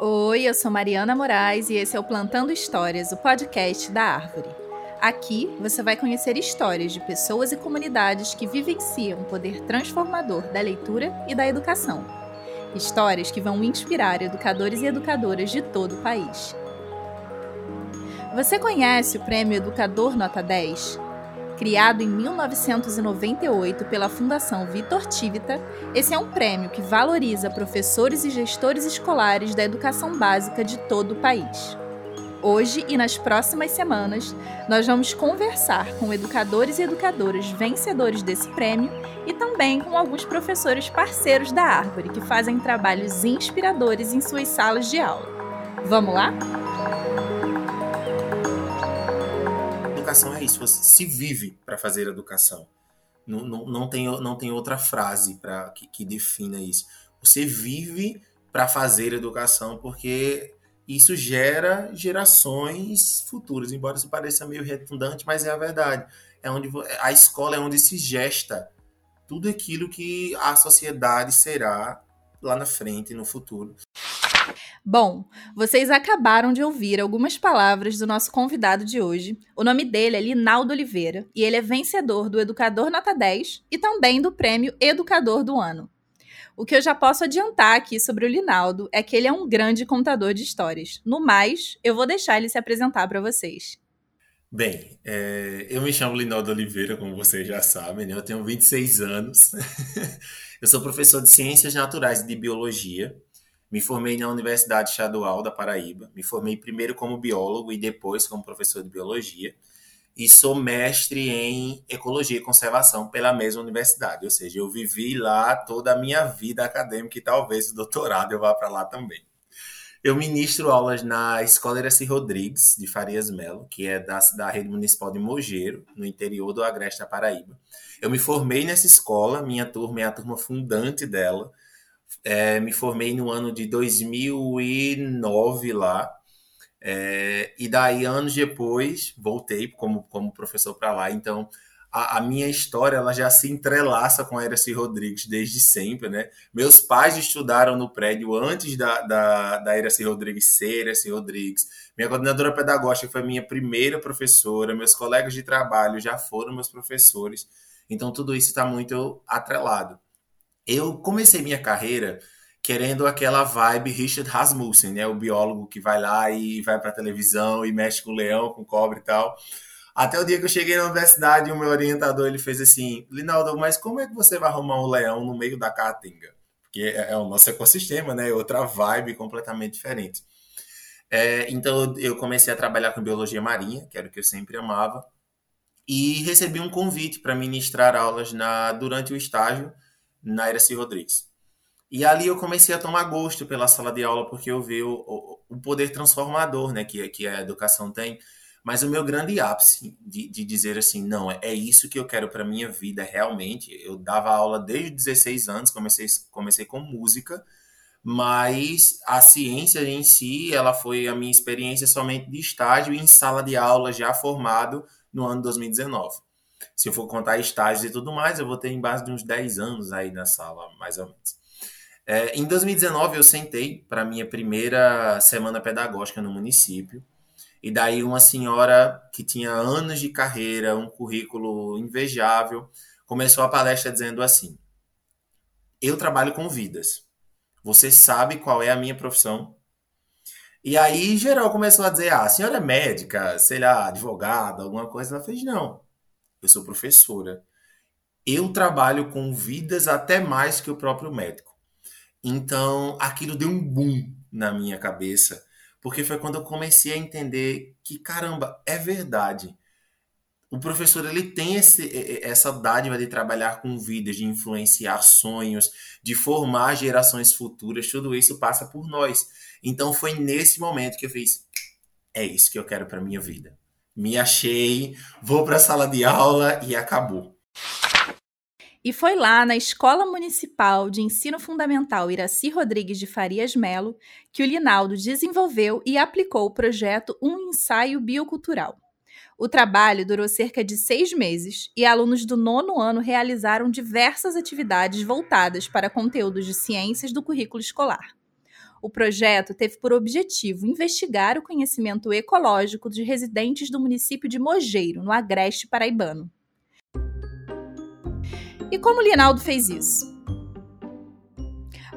Oi, eu sou Mariana Moraes e esse é o Plantando Histórias, o podcast da Árvore. Aqui você vai conhecer histórias de pessoas e comunidades que vivenciam o poder transformador da leitura e da educação. Histórias que vão inspirar educadores e educadoras de todo o país. Você conhece o Prêmio Educador Nota 10? Criado em 1998 pela Fundação Vitor Tivita, esse é um prêmio que valoriza professores e gestores escolares da educação básica de todo o país. Hoje e nas próximas semanas, nós vamos conversar com educadores e educadoras vencedores desse prêmio e também com alguns professores parceiros da Árvore que fazem trabalhos inspiradores em suas salas de aula. Vamos lá? Educação é isso, você se vive para fazer educação. Não, não, não, tem, não tem outra frase para que, que defina isso. Você vive para fazer educação porque isso gera gerações futuras, embora isso pareça meio redundante, mas é a verdade. É onde a escola é onde se gesta tudo aquilo que a sociedade será lá na frente, no futuro. Bom, vocês acabaram de ouvir algumas palavras do nosso convidado de hoje. O nome dele é Linaldo Oliveira e ele é vencedor do Educador Nota 10 e também do Prêmio Educador do Ano. O que eu já posso adiantar aqui sobre o Linaldo é que ele é um grande contador de histórias. No mais, eu vou deixar ele se apresentar para vocês. Bem, é, eu me chamo Linaldo Oliveira, como vocês já sabem, né? eu tenho 26 anos. eu sou professor de Ciências Naturais e de Biologia me formei na Universidade Estadual da Paraíba. Me formei primeiro como biólogo e depois como professor de biologia. E sou mestre em ecologia e conservação pela mesma universidade. Ou seja, eu vivi lá toda a minha vida acadêmica e talvez o doutorado eu vá para lá também. Eu ministro aulas na Escola Iraci Rodrigues, de Farias Melo, que é da, da rede municipal de Mogeiro, no interior do Agreste da Paraíba. Eu me formei nessa escola, minha turma é a turma fundante dela. É, me formei no ano de 2009 lá. É, e daí, anos depois, voltei como, como professor para lá. Então, a, a, minha história ela já se entrelaça com a Eraci Rodrigues desde sempre, né? Meus pais estudaram no prédio antes da, da, da Eraci Rodrigues ser Eraci Rodrigues. Minha coordenadora pedagógica foi minha primeira professora. Meus colegas de trabalho já foram meus professores. Então, tudo isso está muito atrelado eu comecei minha carreira querendo aquela vibe Richard Rasmussen, né? O biólogo que vai lá e vai para televisão e mexe com leão, com cobre e tal. Até o dia que eu cheguei na universidade, o meu orientador ele fez assim: Linaldo, mas como é que você vai arrumar um leão no meio da caatinga? Porque é, é o nosso ecossistema, né? É outra vibe completamente diferente. É, então eu comecei a trabalhar com biologia marinha, que era o que eu sempre amava, e recebi um convite para ministrar aulas na durante o estágio na Iraci Rodrigues. E ali eu comecei a tomar gosto pela sala de aula, porque eu vi o, o, o poder transformador né, que, que a educação tem. Mas o meu grande ápice de, de dizer assim, não, é, é isso que eu quero para minha vida realmente. Eu dava aula desde 16 anos, comecei, comecei com música, mas a ciência em si, ela foi a minha experiência somente de estágio em sala de aula já formado no ano 2019 se eu for contar estágios e tudo mais, eu vou ter em base de uns 10 anos aí na sala, mais ou menos. É, em 2019, eu sentei para minha primeira semana pedagógica no município. E daí, uma senhora que tinha anos de carreira, um currículo invejável, começou a palestra dizendo assim: Eu trabalho com vidas. Você sabe qual é a minha profissão? E aí, geral começou a dizer: Ah, a senhora é médica, sei lá, advogada, alguma coisa. Ela fez: Não eu sou professora. Eu trabalho com vidas até mais que o próprio médico. Então, aquilo deu um boom na minha cabeça, porque foi quando eu comecei a entender que, caramba, é verdade. O professor ele tem esse, essa dádiva de trabalhar com vidas, de influenciar sonhos, de formar gerações futuras, tudo isso passa por nós. Então foi nesse momento que eu fiz: é isso que eu quero para minha vida me achei, vou para a sala de aula e acabou. E foi lá na Escola Municipal de Ensino Fundamental Iraci Rodrigues de Farias Melo que o Linaldo desenvolveu e aplicou o projeto Um Ensaio Biocultural. O trabalho durou cerca de seis meses e alunos do nono ano realizaram diversas atividades voltadas para conteúdos de ciências do currículo escolar. O projeto teve por objetivo investigar o conhecimento ecológico de residentes do município de Mogeiro, no Agreste Paraibano. E como Linaldo fez isso?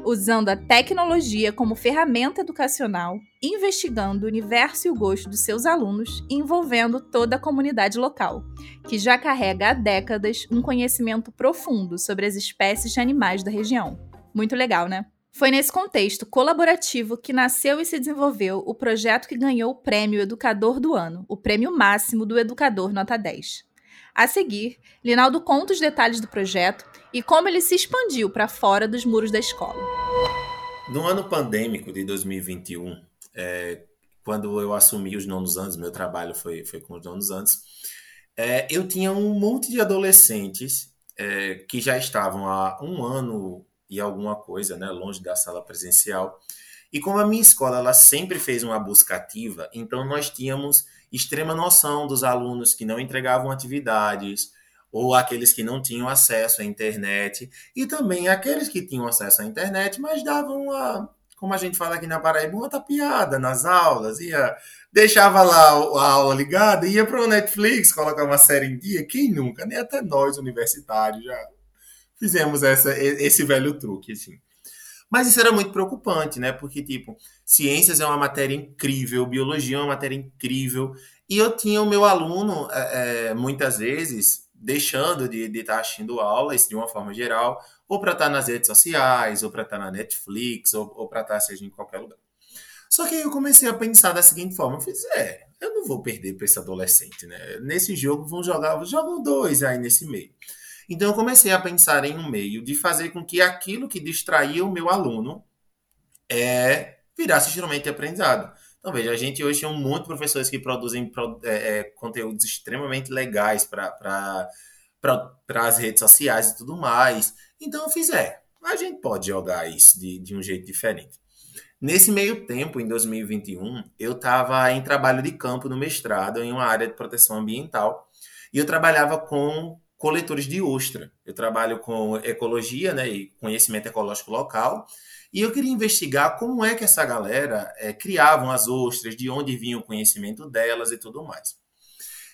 Usando a tecnologia como ferramenta educacional, investigando o universo e o gosto dos seus alunos envolvendo toda a comunidade local, que já carrega há décadas um conhecimento profundo sobre as espécies de animais da região. Muito legal, né? Foi nesse contexto colaborativo que nasceu e se desenvolveu o projeto que ganhou o Prêmio Educador do Ano, o prêmio máximo do Educador Nota 10. A seguir, Linaldo conta os detalhes do projeto e como ele se expandiu para fora dos muros da escola. No ano pandêmico de 2021, é, quando eu assumi os nonos anos, meu trabalho foi, foi com os nonos anos, é, eu tinha um monte de adolescentes é, que já estavam há um ano e alguma coisa, né, longe da sala presencial. E como a minha escola ela sempre fez uma busca ativa, então nós tínhamos extrema noção dos alunos que não entregavam atividades ou aqueles que não tinham acesso à internet e também aqueles que tinham acesso à internet, mas davam uma, como a gente fala aqui na Paraíba, uma tapiada nas aulas, ia deixava lá a aula ligada, ia para o Netflix colocar uma série em dia, quem nunca, nem até nós universitários já fizemos essa, esse velho truque, assim. Mas isso era muito preocupante, né? Porque, tipo, ciências é uma matéria incrível, biologia é uma matéria incrível. E eu tinha o meu aluno, é, é muitas vezes, deixando de, estar assistindo aulas de uma forma geral, ou para estar nas redes sociais, ou para estar na Netflix, ou, ou para estar seja em qualquer lugar. Só que aí eu comecei a pensar da seguinte forma: eu fiz, é, eu não vou perder para esse adolescente, né? Nesse jogo vão jogar, jogam dois aí nesse meio. Então eu comecei a pensar em um meio de fazer com que aquilo que distraía o meu aluno é, virasse instrumento de aprendizado. Então, veja, a gente hoje tem um monte de professores que produzem é, é, conteúdos extremamente legais para as redes sociais e tudo mais. Então, eu fiz, é, a gente pode jogar isso de, de um jeito diferente. Nesse meio tempo, em 2021, eu estava em trabalho de campo no mestrado em uma área de proteção ambiental e eu trabalhava com coletores de ostra. Eu trabalho com ecologia né, e conhecimento ecológico local. E eu queria investigar como é que essa galera é, criavam as ostras, de onde vinha o conhecimento delas e tudo mais.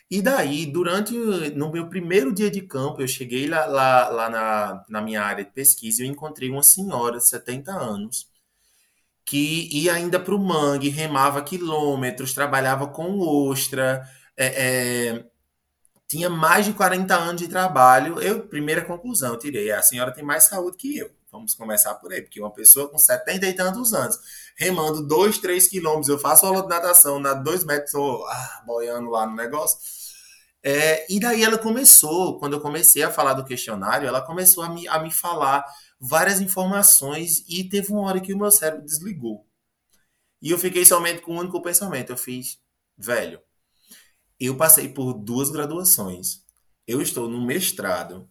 E daí, durante no meu primeiro dia de campo, eu cheguei lá, lá, lá na, na minha área de pesquisa e eu encontrei uma senhora de 70 anos que ia ainda para o mangue, remava quilômetros, trabalhava com ostra, é, é, tinha mais de 40 anos de trabalho. Eu, primeira conclusão, eu tirei, a senhora tem mais saúde que eu. Vamos começar por aí, porque uma pessoa com 70 e tantos anos, remando 2, 3 quilômetros, eu faço aula de natação, na 2 metros, estou ah, boiando lá no negócio. É, e daí ela começou, quando eu comecei a falar do questionário, ela começou a me, a me falar várias informações e teve uma hora que o meu cérebro desligou. E eu fiquei somente com um único pensamento. Eu fiz, velho, eu passei por duas graduações. Eu estou no mestrado.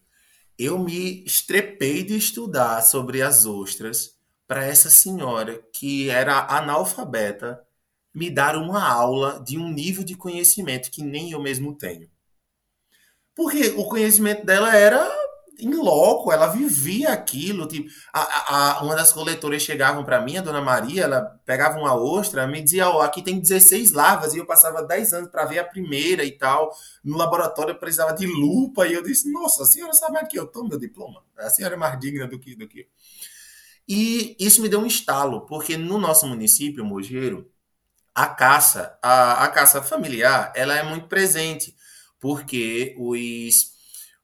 Eu me estrepei de estudar sobre as ostras para essa senhora que era analfabeta me dar uma aula de um nível de conhecimento que nem eu mesmo tenho. Porque o conhecimento dela era em loco, ela vivia aquilo. Tipo, a, a, uma das coletoras chegavam para mim, a dona Maria, ela pegava uma ostra, me dizia: Ó, oh, aqui tem 16 larvas, e eu passava 10 anos para ver a primeira e tal. No laboratório eu precisava de lupa, e eu disse: Nossa, a senhora sabe aqui, eu tomo meu diploma. A senhora é mais digna do que. Do que. E isso me deu um estalo, porque no nosso município, Mogeiro, a caça, a, a caça familiar, ela é muito presente, porque os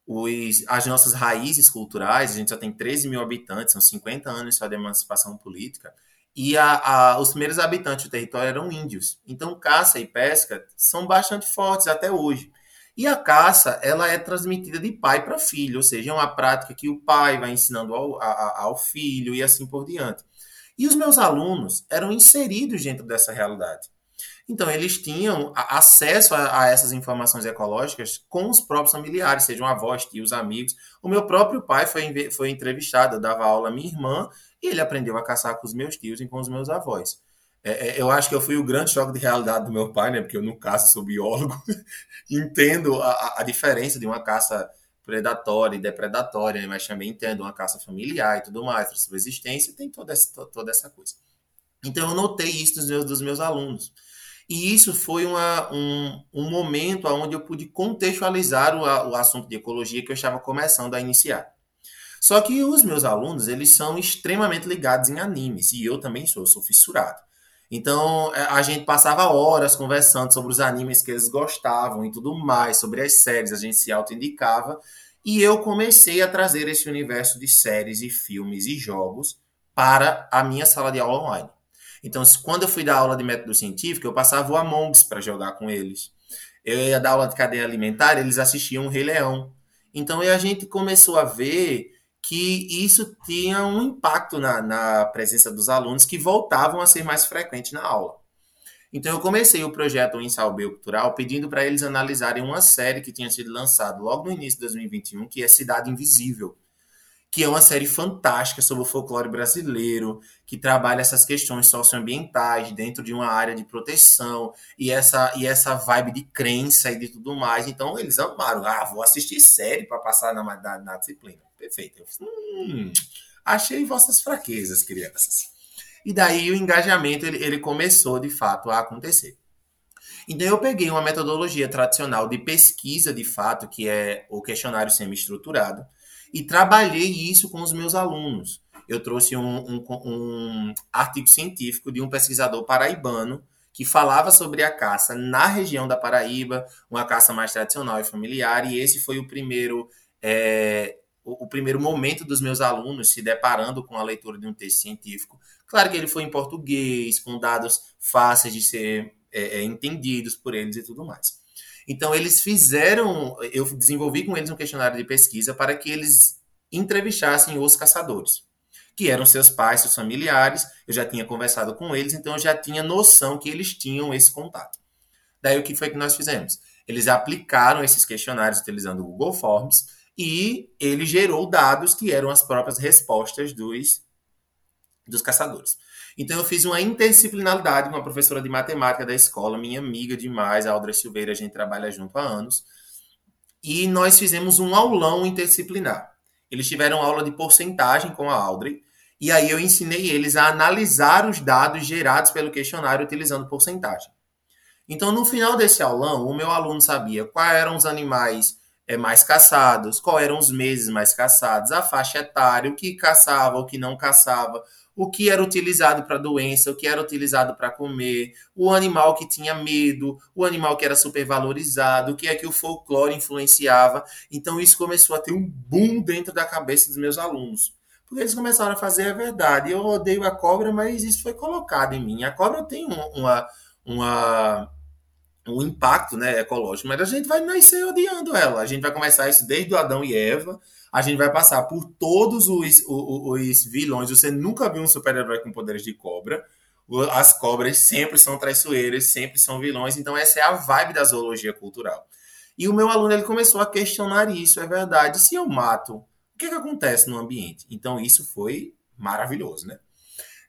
os, as nossas raízes culturais, a gente só tem 13 mil habitantes, são 50 anos só de emancipação política, e a, a, os primeiros habitantes do território eram índios. Então, caça e pesca são bastante fortes até hoje. E a caça, ela é transmitida de pai para filho, ou seja, é uma prática que o pai vai ensinando ao, a, ao filho e assim por diante. E os meus alunos eram inseridos dentro dessa realidade. Então, eles tinham acesso a, a, essas informações ecológicas com os próprios familiares, sejam avós, tios, amigos. O meu próprio pai foi, foi entrevistado, eu dava aula à minha irmã, e ele aprendeu a caçar com os meus tios e com os meus avós. É, é eu acho que eu fui o grande choque de realidade do meu pai, né? Porque eu não caço, sou biólogo, entendo a, a diferença de uma caça predatória e depredatória, mas também entendo uma caça familiar e tudo mais, para subsistência, tem toda essa, toda essa coisa. Então eu notei isso dos meus, dos meus alunos. E isso foi uma, um, um momento onde eu pude contextualizar o, o assunto de ecologia que eu estava começando a iniciar. Só que os meus alunos, eles são extremamente ligados em animes, e eu também sou, eu sou fissurado. Então, é, a gente passava horas conversando sobre os animes que eles gostavam e tudo mais, sobre as séries, a gente se autoindicava, e eu comecei a trazer esse universo de séries e filmes e jogos para a minha sala de aula online. Então, quando eu fui dar aula de método científico, eu passava o Among Us para jogar com eles. Eu ia dar aula de cadeia alimentar, eles assistiam o Rei Leão. Então, a gente começou a ver que isso tinha um impacto na, na presença dos alunos que voltavam a ser mais frequentes na aula. Então, eu comecei o projeto Ensaio Biocultural pedindo para eles analisarem uma série que tinha sido lançada logo no início de 2021, que é Cidade Invisível, que é uma série fantástica sobre o folclore brasileiro, que trabalha essas questões socioambientais dentro de uma área de proteção e essa, e essa vibe de crença e de tudo mais. Então, eles amaram. Ah, vou assistir série para passar na, na, na, disciplina. Perfeito. Hum, achei vossas fraquezas, crianças. E daí o engajamento ele, ele começou de fato a acontecer. Então eu peguei uma metodologia tradicional de pesquisa de fato, que é o questionário semi-estruturado, e trabalhei isso com os meus alunos. Eu trouxe um, um, um artigo científico de um pesquisador paraibano que falava sobre a caça na região da Paraíba, uma caça mais tradicional e familiar, e esse foi o primeiro é, o, o, primeiro momento dos meus alunos se deparando com a leitura de um texto científico. Claro que ele foi em português, com dados fáceis de ser é, é, entendidos por eles e tudo mais. Então, eles fizeram, eu desenvolvi com eles um questionário de pesquisa para que eles entrevistassem os caçadores, que eram seus pais, seus familiares. Eu já tinha conversado com eles, então eu já tinha noção que eles tinham esse contato. Daí, o que foi que nós fizemos? Eles aplicaram esses questionários utilizando o Google Forms e ele gerou dados que eram as próprias respostas dos, dos caçadores. Então eu fiz uma interdisciplinaridade com uma professora de matemática da escola, minha amiga demais, a Audrey Silveira, a gente trabalha junto há anos. E nós fizemos um aulão interdisciplinar. Eles tiveram aula de porcentagem com a Audrey, e aí eu ensinei eles a analisar os dados gerados pelo questionário utilizando porcentagem. Então, no final desse aulão, o meu aluno sabia quais eram os animais é, mais caçados, quais eram os meses mais caçados, a faixa etária, o que caçava, o que não caçava, o que era utilizado para doença, o que era utilizado para comer, o animal que tinha medo, o animal que era supervalorizado, o que é que o folclore influenciava. Então isso começou a ter um boom dentro da cabeça dos meus alunos. Porque eles começaram a fazer a verdade. Eu odeio a cobra, mas isso foi colocado em mim. A cobra tem uma, uma um impacto né, ecológico, mas a gente vai nascer odiando ela. A gente vai começar isso desde o Adão e Eva, a gente vai passar por todos os, os, os vilões. Você nunca viu um super-herói com poderes de cobra. As cobras sempre são traiçoeiras, sempre são vilões. Então, essa é a vibe da zoologia cultural. E o meu aluno ele começou a questionar isso. É verdade. Se eu mato, o que, que acontece no ambiente? Então, isso foi maravilhoso, né?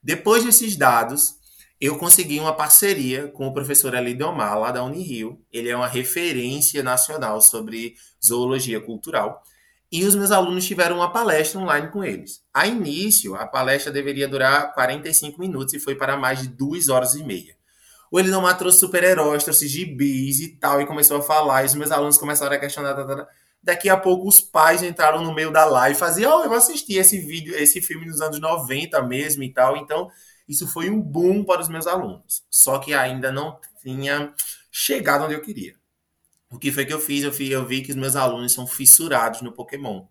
Depois desses dados, eu consegui uma parceria com o professor Omar, lá da Unirio. Ele é uma referência nacional sobre zoologia cultural e os meus alunos tiveram uma palestra online com eles. A início, a palestra deveria durar 45 minutos e foi para mais de duas horas e meia. O Elinomar trouxe super-heróis, trouxe gibis e tal, e começou a falar, e os meus alunos começaram a questionar. Tá, tá, tá. Daqui a pouco os pais entraram no meio da live e faziam, oh, eu assisti esse vídeo, esse filme nos anos 90 mesmo e tal. Então, isso foi um boom para os meus alunos. Só que ainda não tinha chegado onde eu queria. O que foi que eu fiz? Eu, eu vi que os meus alunos são fissurados no Pokémon.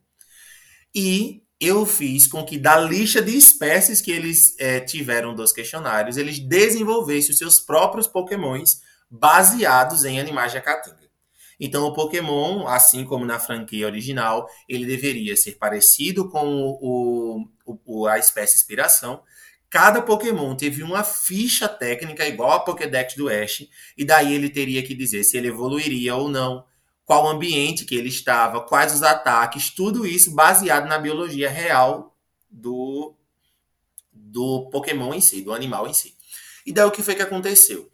E eu fiz com que, da lista de espécies que eles é, tiveram dos questionários, eles desenvolvessem os seus próprios Pokémons baseados em animais de Acatinga. Então, o Pokémon, assim como na franquia original, ele deveria ser parecido com o, o a espécie inspiração, cada Pokémon teve uma ficha técnica igual a Pokédex do Ash, e daí ele teria que dizer se ele evoluiria ou não, qual ambiente que ele estava, quais os ataques, tudo isso baseado na biologia real do, do Pokémon em si, do animal em si. E daí o que foi que aconteceu?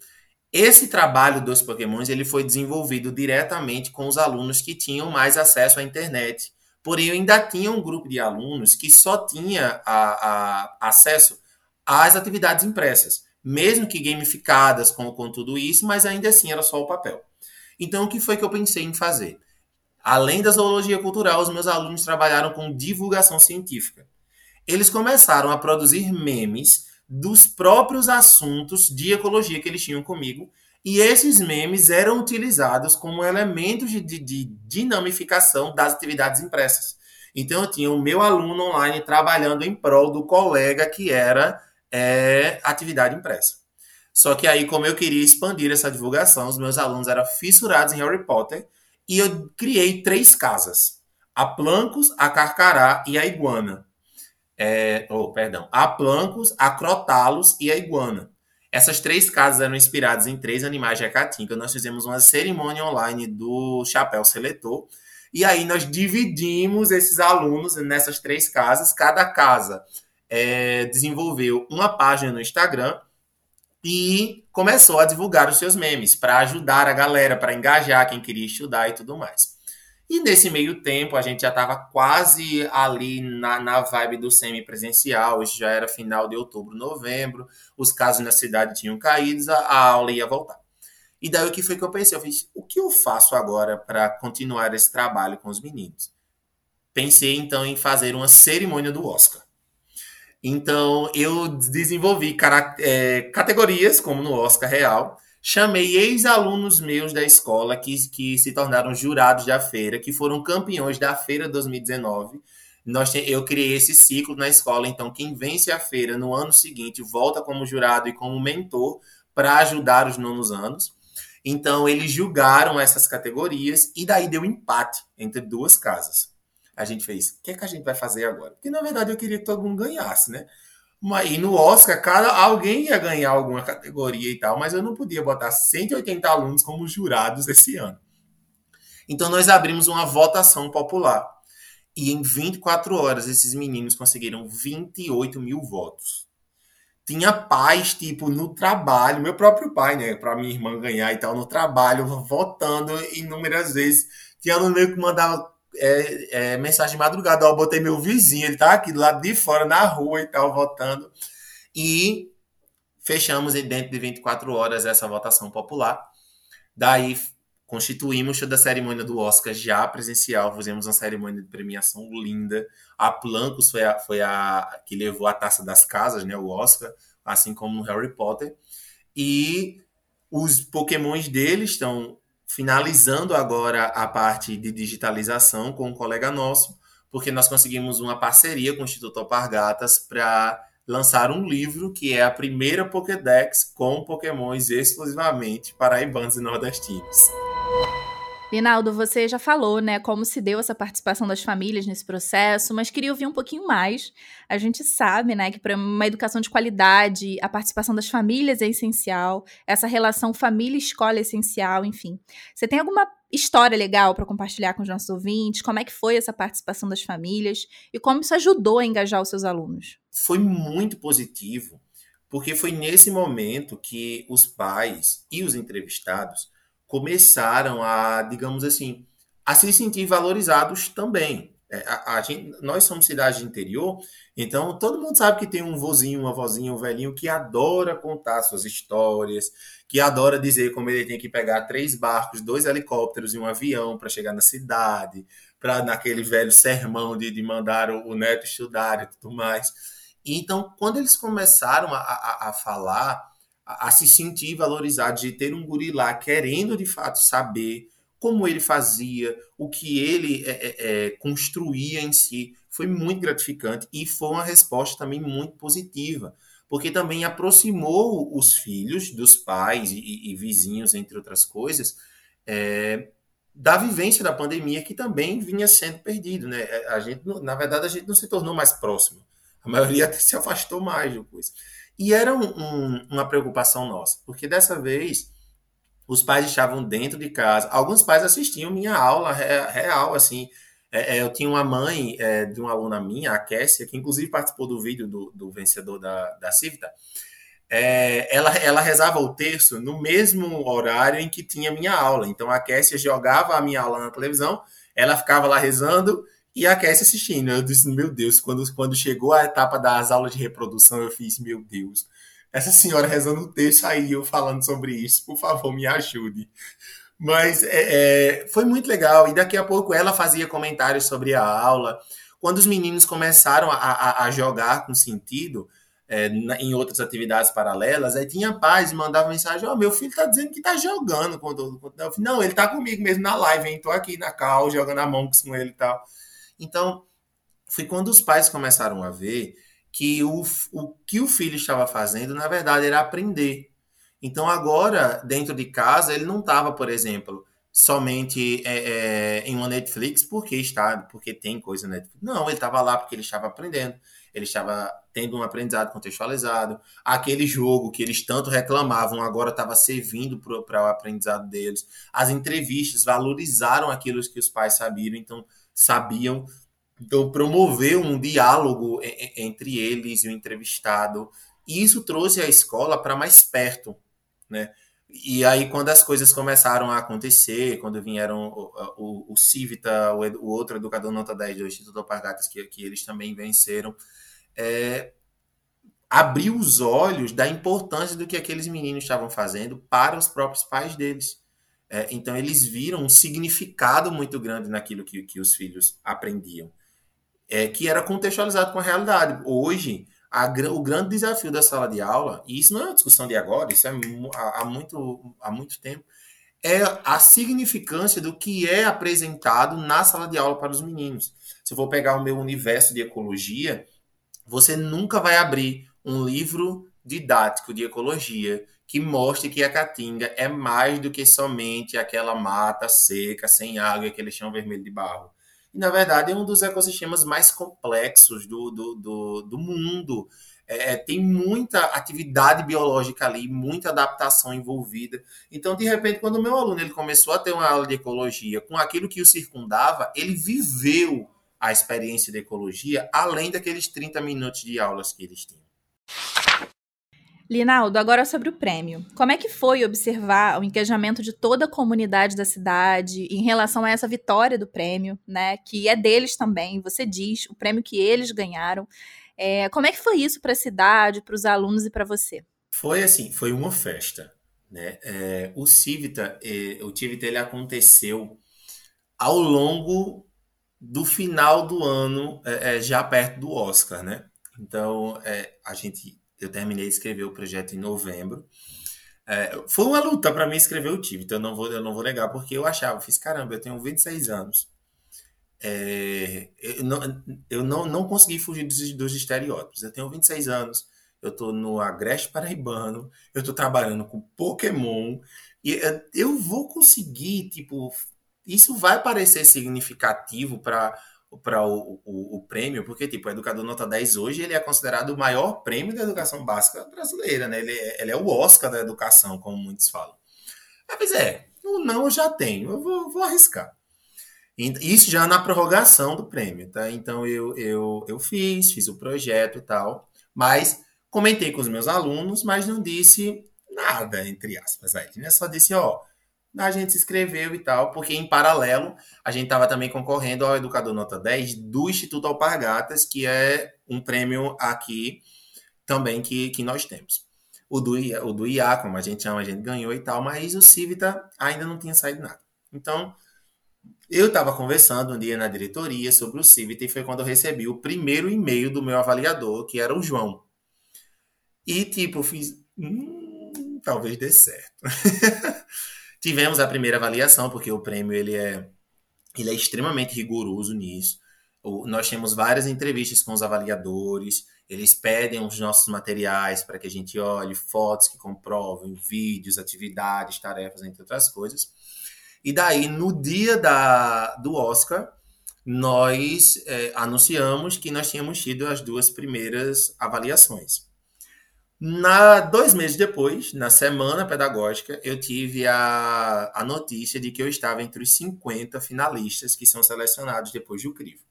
Esse trabalho dos Pokémons ele foi desenvolvido diretamente com os alunos que tinham mais acesso à internet. Porém, ainda tinha um grupo de alunos que só tinha a, a acesso as atividades impressas, mesmo que gamificadas com, com tudo isso, mas ainda assim era só o papel. Então, o que foi que eu pensei em fazer? Além da zoologia cultural, os meus alunos trabalharam com divulgação científica. Eles começaram a produzir memes dos próprios assuntos de ecologia que eles tinham comigo, e esses memes eram utilizados como elementos de, de, de dinamificação das atividades impressas. Então, eu tinha o meu aluno online trabalhando em prol do colega que era é, atividade impressa. Só que aí, como eu queria expandir essa divulgação, os meus alunos eram fissurados em Harry Potter e eu criei três casas: a Plancos, a Carcará e a Iguana. É, oh, perdão, a Plancos, a Crotalos e a Iguana. Essas três casas eram inspiradas em três animais de Hecatinca. Nós fizemos uma cerimônia online do chapéu seletor. E aí nós dividimos esses alunos nessas três casas. Cada casa é, desenvolveu uma página no Instagram e começou a divulgar os seus memes para ajudar a galera, para engajar quem queria estudar e tudo mais. E nesse meio tempo, a gente já estava quase ali na, na vibe do semipresencial, isso já era final de outubro, novembro, os casos na cidade tinham caído, a, aula ia voltar. E daí o que foi que eu pensei? Eu fiz, o que eu faço agora para continuar esse trabalho com os meninos? Pensei então em fazer uma cerimônia do Oscar. Então eu desenvolvi é, categorias, como no Oscar Real, chamei ex-alunos meus da escola que, que se tornaram jurados da feira, que foram campeões da feira 2019. Nós, eu criei esse ciclo na escola, então quem vence a feira no ano seguinte volta como jurado e como mentor para ajudar os nonos anos. Então eles julgaram essas categorias e daí deu empate entre duas casas a gente fez, o que, é que a gente vai fazer agora? Porque, na verdade, eu queria que todo mundo ganhasse, né? E no Oscar, cada, alguém ia ganhar alguma categoria e tal, mas eu não podia botar 180 alunos como jurados esse ano. Então, nós abrimos uma votação popular. E em 24 horas, esses meninos conseguiram 28 mil votos. Tinha pais, tipo, no trabalho, meu próprio pai, né, para minha irmã ganhar e tal, no trabalho, votando inúmeras vezes. Tinha aluno meu que mandava é, é, mensagem de madrugada. Ó, botei meu vizinho, ele tá aqui do lado de fora, na rua e tal, votando. E fechamos dentro de 24 horas essa votação popular. Daí constituímos toda a cerimônia do Oscar já presencial, fizemos uma cerimônia de premiação linda. A Plancos foi a, foi a que levou a taça das casas, né, o Oscar, assim como no Harry Potter. E os pokémons dele estão finalizando agora a parte de digitalização com um colega nosso, porque nós conseguimos uma parceria com o Instituto Alpargatas para lançar um livro que é a primeira Pokédex com pokémons exclusivamente paraibanos e nordestinos. Linaldo, você já falou, né, como se deu essa participação das famílias nesse processo, mas queria ouvir um pouquinho mais. A gente sabe, né, que para uma educação de qualidade, a participação das famílias é essencial, essa relação família-escola é essencial, enfim. Você tem alguma história legal para compartilhar com os nossos ouvintes? Como é que foi essa participação das famílias e como isso ajudou a engajar os seus alunos? Foi muito positivo, porque foi nesse momento que os pais e os entrevistados começaram a, digamos assim, a se sentir valorizados também. É, a, a gente, nós somos cidade de interior, então todo mundo sabe que tem um vozinho, uma vozinha, um velhinho que adora contar suas histórias, que adora dizer como ele tem que pegar três barcos, dois helicópteros e um avião para chegar na cidade, para naquele velho sermão de, de mandar o, o, neto estudar e tudo mais. então, quando eles começaram a, a, a falar a, se sentir valorizado, de ter um guri lá querendo de fato saber como ele fazia, o que ele é, é, é, construía em si, foi muito gratificante e foi uma resposta também muito positiva, porque também aproximou os filhos dos pais e, e vizinhos, entre outras coisas, é, da vivência da pandemia que também vinha sendo perdido, né? É, a gente, na verdade, a gente não se tornou mais próximo. A maioria até se afastou mais depois. E era um, um, uma preocupação nossa, porque dessa vez os pais estavam dentro de casa. Alguns pais assistiam minha aula real, assim. É, é, eu tinha uma mãe é, de uma aluna minha, a Kessia, que inclusive participou do vídeo do, do vencedor da, da Civita. É, ela, ela rezava o terço no mesmo horário em que tinha minha aula. Então a Kessia jogava a minha aula na televisão, ela ficava lá rezando e a Cassie assistindo. Eu disse, meu Deus, quando, quando chegou a etapa das aulas de reprodução, eu fiz, meu Deus, essa senhora rezando o texto aí, eu falando sobre isso, por favor, me ajude. Mas é, é, foi muito legal. E daqui a pouco ela fazia comentários sobre a aula. Quando os meninos começaram a, a, a jogar com sentido, é, em outras atividades paralelas, aí tinha pais e mandava mensagem: Ó, oh, meu filho tá dizendo que tá jogando. Quando, quando, não, ele tá comigo mesmo na live, hein? Tô aqui na cal, jogando a mão com ele e tal. Então, foi quando os pais começaram a ver que o, o que o filho estava fazendo, na verdade, era aprender. Então, agora, dentro de casa, ele não estava, por exemplo, somente é, é, em uma Netflix porque está, porque tem coisa na Netflix. Não, ele estava lá porque ele estava aprendendo, ele estava tendo um aprendizado contextualizado. Aquele jogo que eles tanto reclamavam agora estava servindo para o aprendizado deles. As entrevistas valorizaram aquilo que os pais sabiam, então sabiam. Então, promover um diálogo entre eles e o entrevistado. E isso trouxe a escola para mais perto, né? E aí, quando as coisas começaram a acontecer, quando vieram o, o, o Civita, o, o, outro educador nota 10 do Instituto Alpargatas, que, que eles também venceram, é, abriu os olhos da importância do que aqueles meninos estavam fazendo para os próprios pais deles. É, então, eles viram um significado muito grande naquilo que, que os filhos aprendiam, é, que era contextualizado com a realidade. Hoje, a, o grande desafio da sala de aula, e isso não é uma discussão de agora, isso é há, muito, há muito tempo, é a significância do que é apresentado na sala de aula para os meninos. Se eu for pegar o meu universo de ecologia, você nunca vai abrir um livro didático de ecologia que mostre que a caatinga é mais do que somente aquela mata seca, sem água e aquele chão vermelho de barro e, na verdade, é um dos ecossistemas mais complexos do, do, do, do mundo. É, é, tem muita atividade biológica ali, muita adaptação envolvida. Então, de repente, quando o meu aluno ele começou a ter uma aula de ecologia com aquilo que o circundava, ele viveu a experiência de ecologia além daqueles 30 minutos de aulas que eles tinham. Linaldo, agora sobre o prêmio. Como é que foi observar o engajamento de toda a comunidade da cidade em relação a essa vitória do prêmio, né? Que é deles também, você diz, o prêmio que eles ganharam. É, como é que foi isso para a cidade, para os alunos e para você? Foi assim, foi uma festa. Né? É, o Civita, é, o Civita ele aconteceu ao longo do final do ano, é, é, já perto do Oscar, né? Então, é, a gente eu terminei de escrever o projeto em novembro. É, foi uma luta para mim escrever o time, então eu não vou, eu não vou negar, porque eu achava, fiz caramba, eu tenho 26 anos. É, eu não, eu não, não consegui fugir dos, dos estereótipos. Eu tenho 26 anos, eu estou no Agreste Paraibano, eu estou trabalhando com Pokémon, e eu vou conseguir, tipo, isso vai parecer significativo para para o, o, o, prêmio, porque, tipo, o Educador Nota 10 hoje ele é considerado o maior prêmio da educação básica brasileira, né? Ele, é, ele é o Oscar da educação, como muitos falam. Mas é, o não eu já tenho, eu vou, vou arriscar. Isso já na prorrogação do prêmio, tá? Então eu, eu, eu fiz, fiz o projeto e tal, mas comentei com os meus alunos, mas não disse nada, entre aspas. Aí, né? Só disse, ó, a gente se inscreveu e tal, porque em paralelo a gente estava também concorrendo ao Educador Nota 10 do Instituto Alpargatas, que é um prêmio aqui também que, que nós temos. O do, o do IA, como a gente chama, a gente ganhou e tal, mas o Civita ainda não tinha saído nada. Então, eu estava conversando um dia na diretoria sobre o Civita e foi quando eu recebi o primeiro e-mail do meu avaliador, que era o João. E, tipo, fiz. Hum, talvez dê certo. Tivemos a primeira avaliação, porque o prêmio ele é, ele é extremamente rigoroso nisso. O, nós temos várias entrevistas com os avaliadores, eles pedem os nossos materiais para que a gente olhe, fotos que comprovem, vídeos, atividades, tarefas, entre outras coisas. E daí, no dia da, do Oscar, nós é, anunciamos que nós tínhamos tido as duas primeiras avaliações. Na, dois meses depois, na semana pedagógica, eu tive a, a notícia de que eu estava entre os 50 finalistas que são selecionados depois do crivo.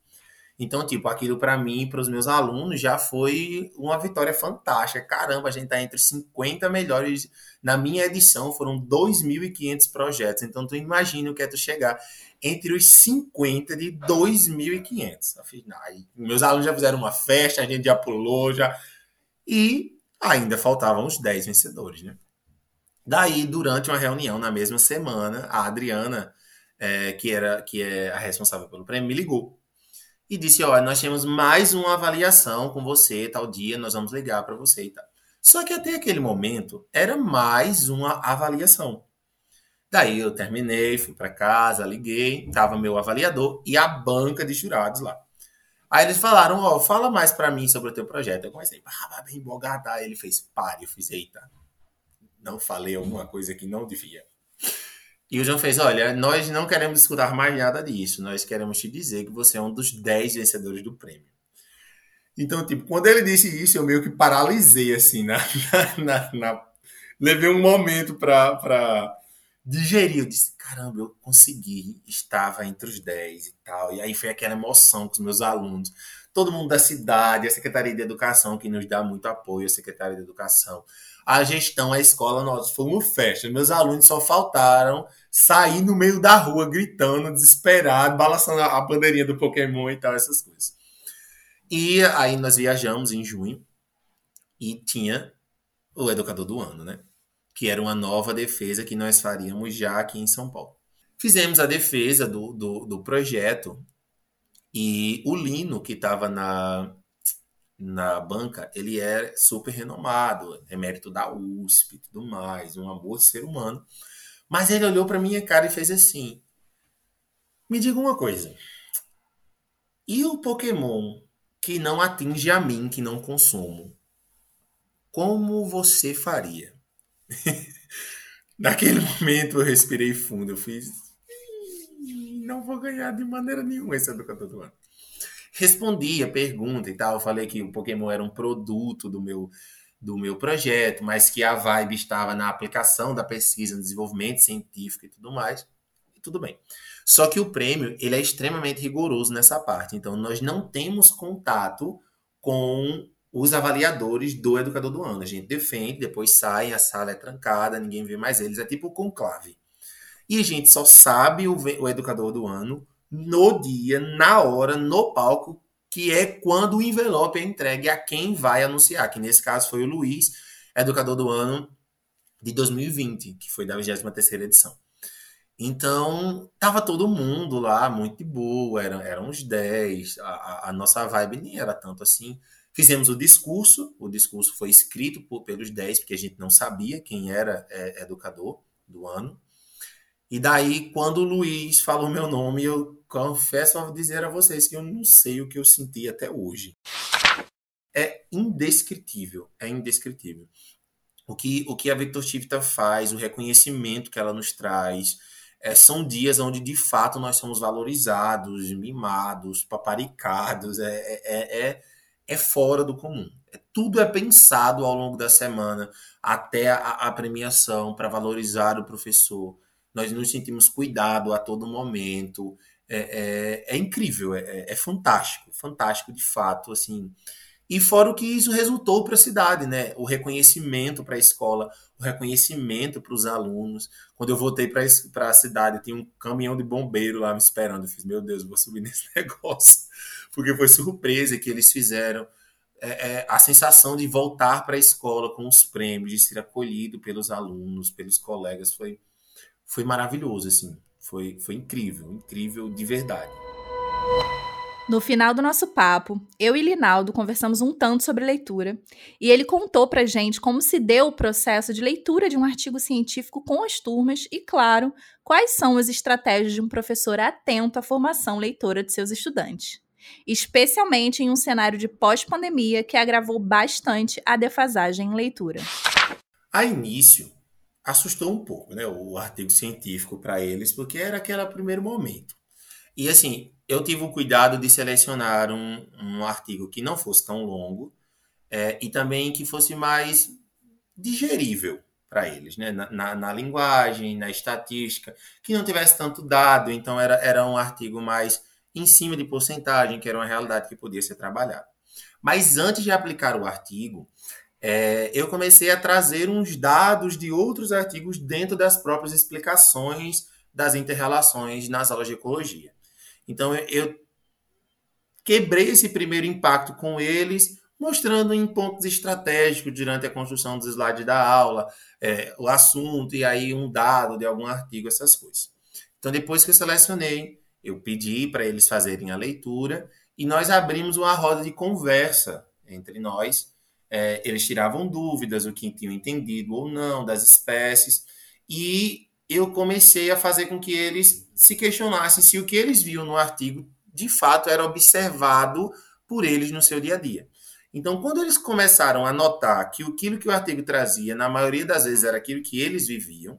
Então, tipo, aquilo para mim e para os meus alunos já foi uma vitória fantástica. Caramba, a gente está entre 50 melhores. Na minha edição foram 2.500 projetos. Então, tu imagina o que é tu chegar entre os 50 de 2.500. Afinal, meus alunos já fizeram uma festa, a gente já pulou, já. E ainda faltavam os 10 vencedores, né? Daí, durante uma reunião na mesma semana, a Adriana, é, que, era, que é a responsável pelo prêmio, me ligou e disse: Olha, nós temos mais uma avaliação com você, tal dia, nós vamos ligar para você e tal. Só que até aquele momento era mais uma avaliação. Daí eu terminei, fui para casa, liguei, tava meu avaliador e a banca de jurados lá. Aí eles falaram: Ó, oh, fala mais para mim sobre o teu projeto. Eu comecei, ah, bem empolgada. Aí ele fez: Pare. Eu fiz: Eita, não falei alguma coisa que não devia. E o João fez: Olha, nós não queremos escutar mais nada disso. Nós queremos te dizer que você é um dos 10 vencedores do prêmio. Então, tipo, quando ele disse isso, eu meio que paralisei, assim, na, na, na, na... levei um momento para digerir. Eu disse: caramba, eu consegui, estava entre os 10 e tal. E aí foi aquela emoção com os meus alunos. Todo mundo da cidade, a Secretaria de Educação, que nos dá muito apoio, a Secretaria de Educação, a gestão, a escola, nós foi uma festa. Meus alunos só faltaram sair no meio da rua gritando, desesperado, balançando a bandeirinha do Pokémon e tal, essas coisas. E aí nós viajamos em junho e tinha o educador do ano, né? Que era uma nova defesa que nós faríamos já aqui em São Paulo. Fizemos a defesa do, do, do projeto e o Lino, que estava na, na banca, ele é super renomado, é mérito da USP e tudo mais, um amor de ser humano. Mas ele olhou para minha cara e fez assim: Me diga uma coisa. E o Pokémon que não atinge a mim, que não consumo? Como você faria? Naquele momento eu respirei fundo, eu fiz. Não vou ganhar de maneira nenhuma esse educador do ano respondi a pergunta e tal. Eu falei que o Pokémon era um produto do meu, do meu projeto, mas que a vibe estava na aplicação da pesquisa, no desenvolvimento científico e tudo mais. E tudo bem. Só que o prêmio ele é extremamente rigoroso nessa parte. Então, nós não temos contato com os avaliadores do educador do ano. A gente defende, depois sai, a sala é trancada, ninguém vê mais eles. É tipo conclave. E a gente só sabe o, o educador do ano no dia, na hora, no palco, que é quando o envelope é entregue a quem vai anunciar, que nesse caso foi o Luiz, educador do ano de 2020, que foi da 23ª edição. Então, tava todo mundo lá, muito de boa, eram, eram uns 10, a, a, nossa vibe nem era tanto assim. Fizemos o discurso, o discurso foi escrito por, pelos 10, porque a gente não sabia quem era é, educador do ano. E daí, quando o Luiz falou meu nome, eu confesso a dizer a vocês que eu não sei o que eu senti até hoje. É indescritível, é indescritível. O que, o que a Victor Chivita faz, o reconhecimento que ela nos traz, é, são dias onde de fato nós somos valorizados, mimados, paparicados, é, é, é, é, é fora do comum. É, tudo é pensado ao longo da semana até a, a premiação para valorizar o professor nós nos sentimos cuidado a todo momento. É, é, é incrível, é, é, fantástico, fantástico de fato, assim. E fora o que isso resultou para a cidade, né? O reconhecimento para a escola, o reconhecimento para os alunos. Quando eu voltei para a cidade, tinha um caminhão de bombeiro lá me esperando. Eu fiz, meu Deus, vou subir nesse negócio. Porque foi surpresa que eles fizeram. É, é, a sensação de voltar para a escola com os prêmios, de ser acolhido pelos alunos, pelos colegas, foi, foi maravilhoso, assim. Foi, foi incrível, incrível de verdade. No final do nosso papo, eu e Linaldo conversamos um tanto sobre leitura e ele contou pra gente como se deu o processo de leitura de um artigo científico com as turmas e, claro, quais são as estratégias de um professor atento à formação leitora de seus estudantes. Especialmente em um cenário de pós-pandemia que agravou bastante a defasagem em leitura. A início, assustou um pouco, né, o artigo científico para eles, porque era aquele primeiro momento. E assim, eu tive o cuidado de selecionar um, um artigo que não fosse tão longo é, e também que fosse mais digerível para eles, né? Na, na, na, linguagem, na estatística, que não tivesse tanto dado, então era, era um artigo mais em cima de porcentagem, que era uma realidade que podia ser trabalhada. Mas antes de aplicar o artigo, é, eu comecei a trazer uns dados de outros artigos dentro das próprias explicações das interrelações nas aulas de ecologia. Então, eu quebrei esse primeiro impacto com eles, mostrando em pontos estratégicos durante a construção dos slides da aula, é, o assunto e aí um dado de algum artigo, essas coisas. Então, depois que eu selecionei, eu pedi para eles fazerem a leitura e nós abrimos uma roda de conversa entre nós. É, eles tiravam dúvidas, o que tinham entendido ou não das espécies, e eu comecei a fazer com que eles se questionassem se o que eles viam no artigo de fato era observado por eles no seu dia a dia. Então, quando eles começaram a notar que aquilo que o artigo trazia, na maioria das vezes, era aquilo que eles viviam,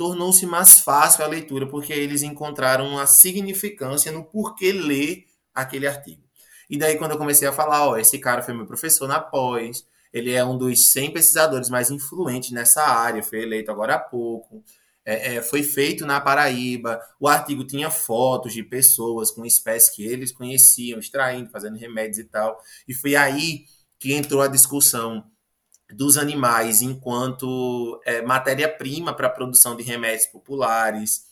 tornou-se mais fácil a leitura, porque eles encontraram uma significância no porquê ler aquele artigo. E daí, quando eu comecei a falar, ó, esse cara foi meu professor na pós, ele é um dos 100 pesquisadores mais influentes nessa área, foi eleito agora há pouco, é, é, foi feito na Paraíba, o artigo tinha fotos de pessoas com espécies que eles conheciam, extraindo, fazendo remédios e tal, e foi aí que entrou a discussão dos animais enquanto é, matéria-prima para a produção de remédios populares,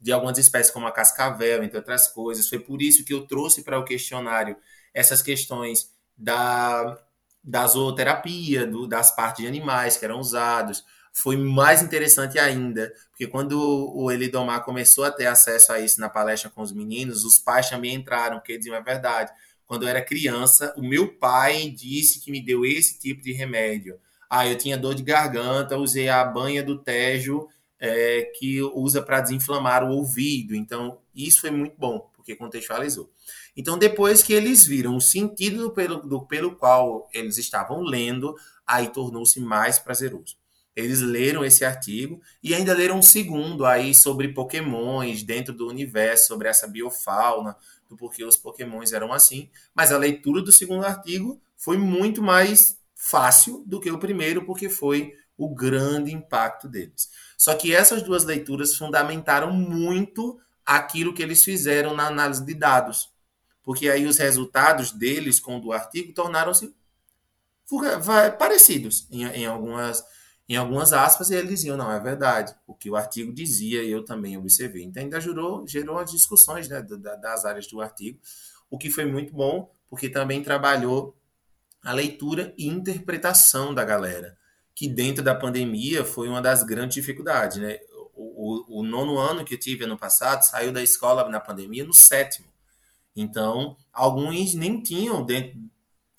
de algumas espécies como a cascavel, entre outras coisas. Foi por isso que eu trouxe para o questionário essas questões da, da zooterapia, do, das partes de animais que eram usados. Foi mais interessante ainda, porque quando o Elidomar começou a ter acesso a isso na palestra com os meninos, os pais também entraram, porque diziam é verdade quando eu era criança, o meu pai disse que me deu esse tipo de remédio. Ah, eu tinha dor de garganta, usei a banha do Tejo, é, que usa para desinflamar o ouvido. Então, isso foi muito bom, porque contextualizou. Então, depois que eles viram o sentido pelo, do, pelo qual eles estavam lendo, aí tornou-se mais prazeroso. Eles leram esse artigo e ainda leram um segundo aí sobre pokémons dentro do universo, sobre essa biofauna, do porquê os pokémons eram assim, mas a leitura do segundo artigo foi muito mais fácil do que o primeiro, porque foi o grande impacto deles. Só que essas duas leituras fundamentaram muito aquilo que eles fizeram na análise de dados, porque aí os resultados deles com o do artigo tornaram-se parecidos em, em algumas em algumas aspas, e eles diziam, não, é verdade, o que o artigo dizia, eu também observei. Então, ainda gerou, gerou as discussões né, das áreas do artigo, o que foi muito bom, porque também trabalhou a leitura e interpretação da galera, que dentro da pandemia foi uma das grandes dificuldades. Né? O, o, o nono ano que eu tive ano passado saiu da escola na pandemia no sétimo. Então, alguns nem tinham dentro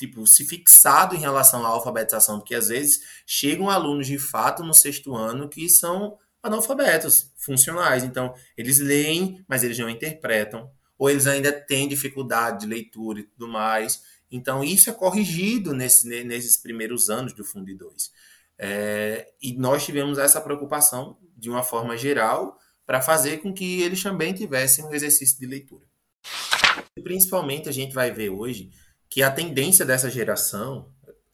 tipo, se fixado em relação à alfabetização, porque às vezes chegam alunos de fato no sexto ano que são analfabetos, funcionais. Então, eles leem, mas eles não interpretam, ou eles ainda têm dificuldade de leitura e tudo mais. Então, isso é corrigido nesse, nesses primeiros anos do Fundo 2. É, e nós tivemos essa preocupação, de uma forma geral, para fazer com que eles também tivessem um exercício de leitura. E, principalmente, a gente vai ver hoje que a tendência dessa geração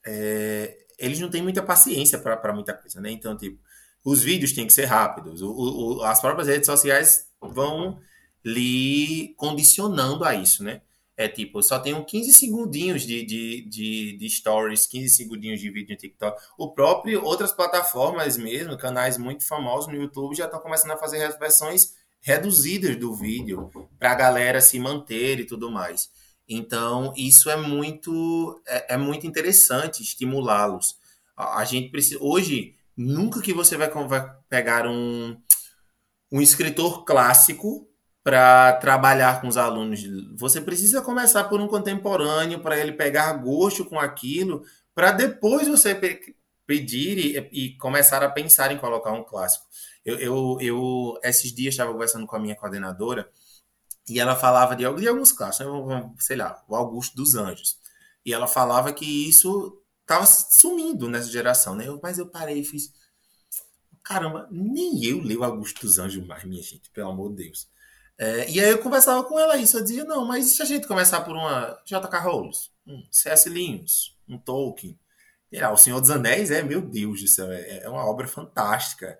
é, eles não têm muita paciência para muita coisa, né? Então, tipo, os vídeos têm que ser rápidos, o, o, as próprias redes sociais vão lhe condicionando a isso, né? É tipo, eu só tenho 15 segundinhos de, de, de, de, stories, 15 segundinhos de vídeo no TikTok. O próprio, outras plataformas mesmo, canais muito famosos no YouTube já estão começando a fazer versões reduzidas do vídeo para a galera se manter e tudo mais. Então, isso é muito, é, é muito interessante estimulá-los. A, a, gente precisa. Hoje, nunca que você vai, vai pegar um, um escritor clássico para trabalhar com os alunos. Você precisa começar por um contemporâneo para ele pegar gosto com aquilo, para depois você pe pedir e, e, começar a pensar em colocar um clássico. Eu, eu, eu esses dias estava conversando com a minha coordenadora e ela falava de, de alguns casos, né, sei lá, o Augusto dos Anjos. E ela falava que isso estava sumindo nessa geração, né? Mas eu parei e fiz. Caramba, nem eu leio Augusto dos Anjos mais, minha gente, pelo amor de Deus. É, e aí eu conversava com ela isso, eu dizia, não, mas se a gente começar por uma J.K. Rowling, um C.S. Lewis, um Tolkien, o Senhor dos Anéis é, meu Deus do céu, é, é uma obra fantástica.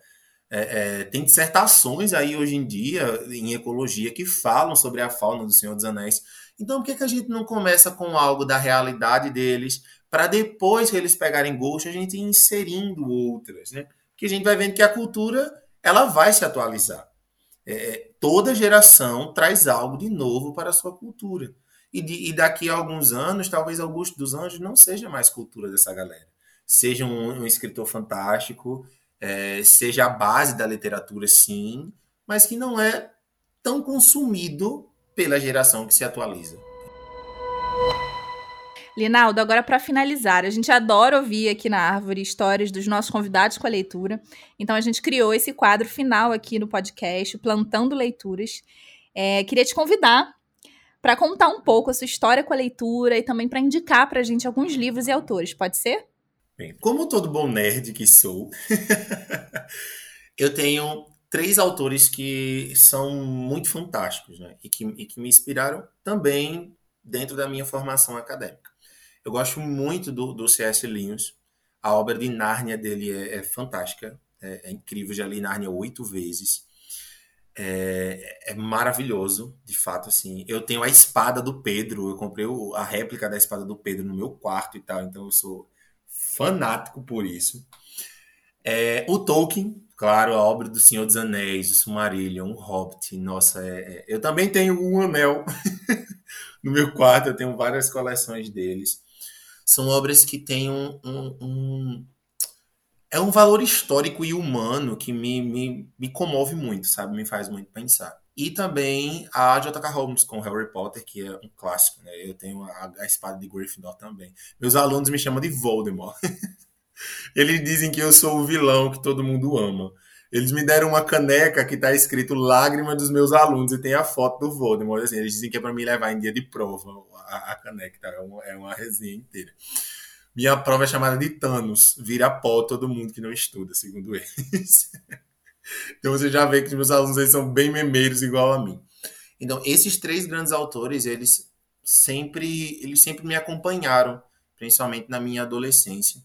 É, é, tem dissertações aí hoje em dia em ecologia que falam sobre a fauna do Senhor dos Anéis. Então, por que, que a gente não começa com algo da realidade deles, para depois que eles pegarem gosto, a gente ir inserindo outras, né? Porque a gente vai vendo que a cultura ela vai se atualizar. É, toda geração traz algo de novo para a sua cultura. E, de, e, daqui a alguns anos, talvez Augusto dos Anjos não seja mais cultura dessa galera. Seja um, um escritor fantástico, é, seja a base da literatura, sim, mas que não é tão consumido pela geração que se atualiza. Linaldo, agora para finalizar, a gente adora ouvir aqui na Árvore histórias dos nossos convidados com a leitura. Então a gente criou esse quadro final aqui no podcast, Plantando Leituras. É, queria te convidar para contar um pouco a sua história com a leitura e também para indicar para a gente alguns livros e autores. Pode ser? Bem, como todo bom nerd que sou, eu tenho três autores que são muito fantásticos né? e, que, e que me inspiraram também dentro da minha formação acadêmica. Eu gosto muito do, do C.S. Lewis. A obra de Nárnia dele é, é fantástica. É, é, incrível. Já li Nárnia oito vezes. É, é, maravilhoso, de fato, assim. Eu tenho a espada do Pedro. Eu comprei o, a réplica da espada do Pedro no meu quarto e tal. Então eu sou fanático por isso. É, o Tolkien, claro, a obra do Senhor dos Anéis, o Silmarillion, o Hobbit, nossa, é, é, eu também tenho um anel no meu quarto, eu tenho várias coleções deles são obras que têm um, um, um é um valor histórico e humano que me, me, me comove muito, sabe? Me faz muito pensar. E também a J.K. Holmes com Harry Potter, que é um clássico, né? Eu tenho a, a espada de Gryffindor também. Meus alunos me chamam de Voldemort. Eles dizem que eu sou o vilão que todo mundo ama. Eles me deram uma caneca que está escrito Lágrima dos meus alunos e tem a foto do Voldemort. Assim, eles dizem que é para me levar em dia de prova a, a caneca, tá? é, uma, é uma resenha inteira. Minha prova é chamada de Thanos, vira pó todo mundo que não estuda, segundo eles. então você já vê que os meus alunos são bem memeiros igual a mim. Então, esses três grandes autores, eles sempre, eles sempre me acompanharam, principalmente na minha adolescência.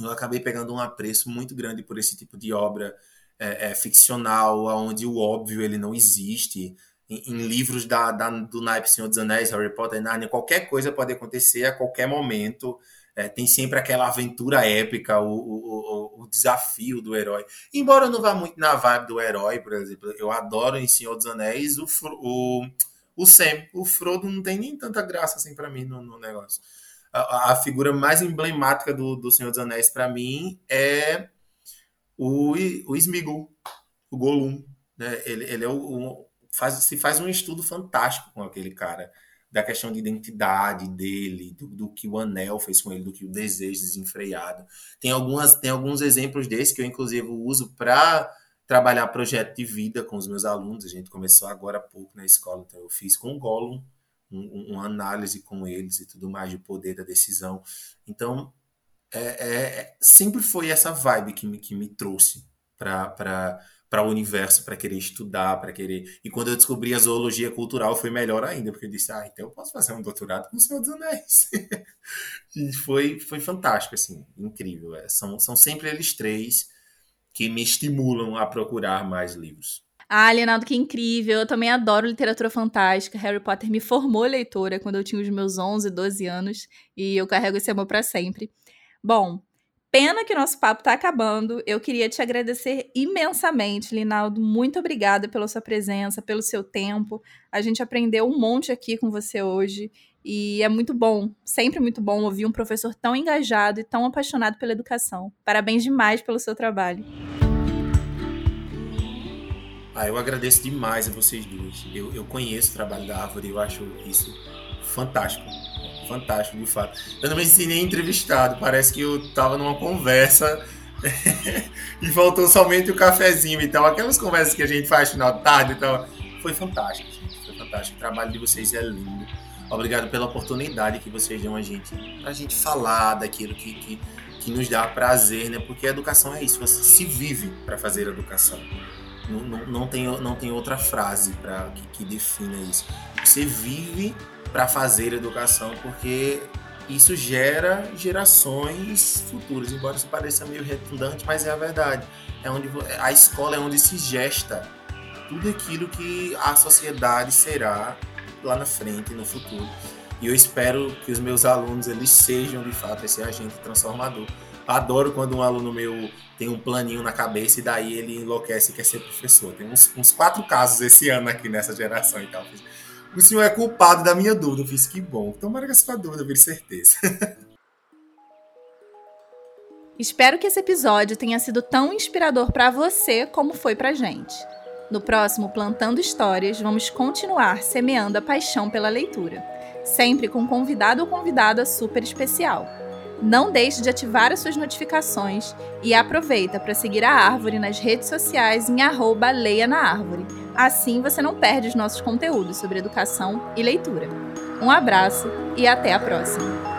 Eu acabei pegando um apreço muito grande por esse tipo de obra é, é, ficcional, onde o óbvio ele não existe. Em, em livros da, da, do naipe Senhor dos Anéis, Harry Potter, Narnia, qualquer coisa pode acontecer a qualquer momento. É, tem sempre aquela aventura épica, o, o, o, desafio do herói. Embora eu não vá muito na vibe do herói, por exemplo, eu adoro em Senhor dos Anéis o, o, o Sam. O Frodo não tem nem tanta graça assim para mim no, no negócio. A, a, figura mais emblemática do, do Senhor dos Anéis para mim é o, o Smeagol, o Gollum. Né? Ele, ele é o, o, faz, se faz um estudo fantástico com aquele cara, da questão de identidade dele, do, do, que o anel fez com ele, do que o desejo desenfreado. Tem, algumas, tem alguns exemplos desses que eu, inclusive, uso para trabalhar projeto de vida com os meus alunos. A gente começou agora há pouco na escola, então eu fiz com o Gollum, um, uma análise com eles e tudo mais de poder da decisão. Então, é, é, sempre foi essa vibe que me, que me trouxe para para o universo, para querer estudar, para querer. E quando eu descobri a zoologia cultural, foi melhor ainda, porque eu disse, ah, então eu posso fazer um doutorado com o Senhor dos Anéis. e foi, foi fantástico, assim, incrível. É. São, são sempre eles três que me estimulam a procurar mais livros. Ah, Leonardo, que incrível. Eu também adoro literatura fantástica. Harry Potter me formou leitora quando eu tinha os meus 11, 12 anos. E eu carrego esse amor para sempre. Bom, pena que nosso papo está acabando. Eu queria te agradecer imensamente, Linaldo. Muito obrigada pela sua presença, pelo seu tempo. A gente aprendeu um monte aqui com você hoje. E é muito bom, sempre muito bom ouvir um professor tão engajado e tão apaixonado pela educação. Parabéns demais pelo seu trabalho. Ah, eu agradeço demais a vocês duas. Eu, eu conheço o trabalho da Árvore eu acho isso fantástico fantástico, de fato. Eu não me ensinei entrevistado, parece que eu tava numa conversa e faltou somente o cafezinho. Então, aquelas conversas que a gente faz final de tarde, então, foi fantástico, gente. Foi fantástico. O trabalho de vocês é lindo. Obrigado pela oportunidade que vocês dão a gente, a gente falar daquilo que, que, que nos dá prazer, né? Porque a educação é isso, você se vive para fazer educação. Não, não, tem, não tem outra frase para que, que defina isso. Você vive para fazer educação, porque isso gera gerações futuras, embora isso pareça meio redundante, mas é a verdade. É onde a escola é onde se gesta tudo aquilo que a sociedade será lá na frente, no futuro. E eu espero que os meus alunos eles sejam de fato esse agente transformador. Adoro quando um aluno meu tem um planinho na cabeça e daí ele enlouquece e quer ser professor. Tem uns, uns quatro casos esse ano aqui nessa geração e tal. O senhor é culpado da minha dúvida. Eu fiz que bom. Tomara que a sua dúvida vire certeza. Espero que esse episódio tenha sido tão inspirador para você como foi para gente. No próximo Plantando Histórias, vamos continuar semeando a paixão pela leitura, sempre com um convidado ou convidada super especial. Não deixe de ativar as suas notificações e aproveita para seguir a Árvore nas redes sociais em arroba Leia na Árvore. Assim você não perde os nossos conteúdos sobre educação e leitura. Um abraço e até a próxima!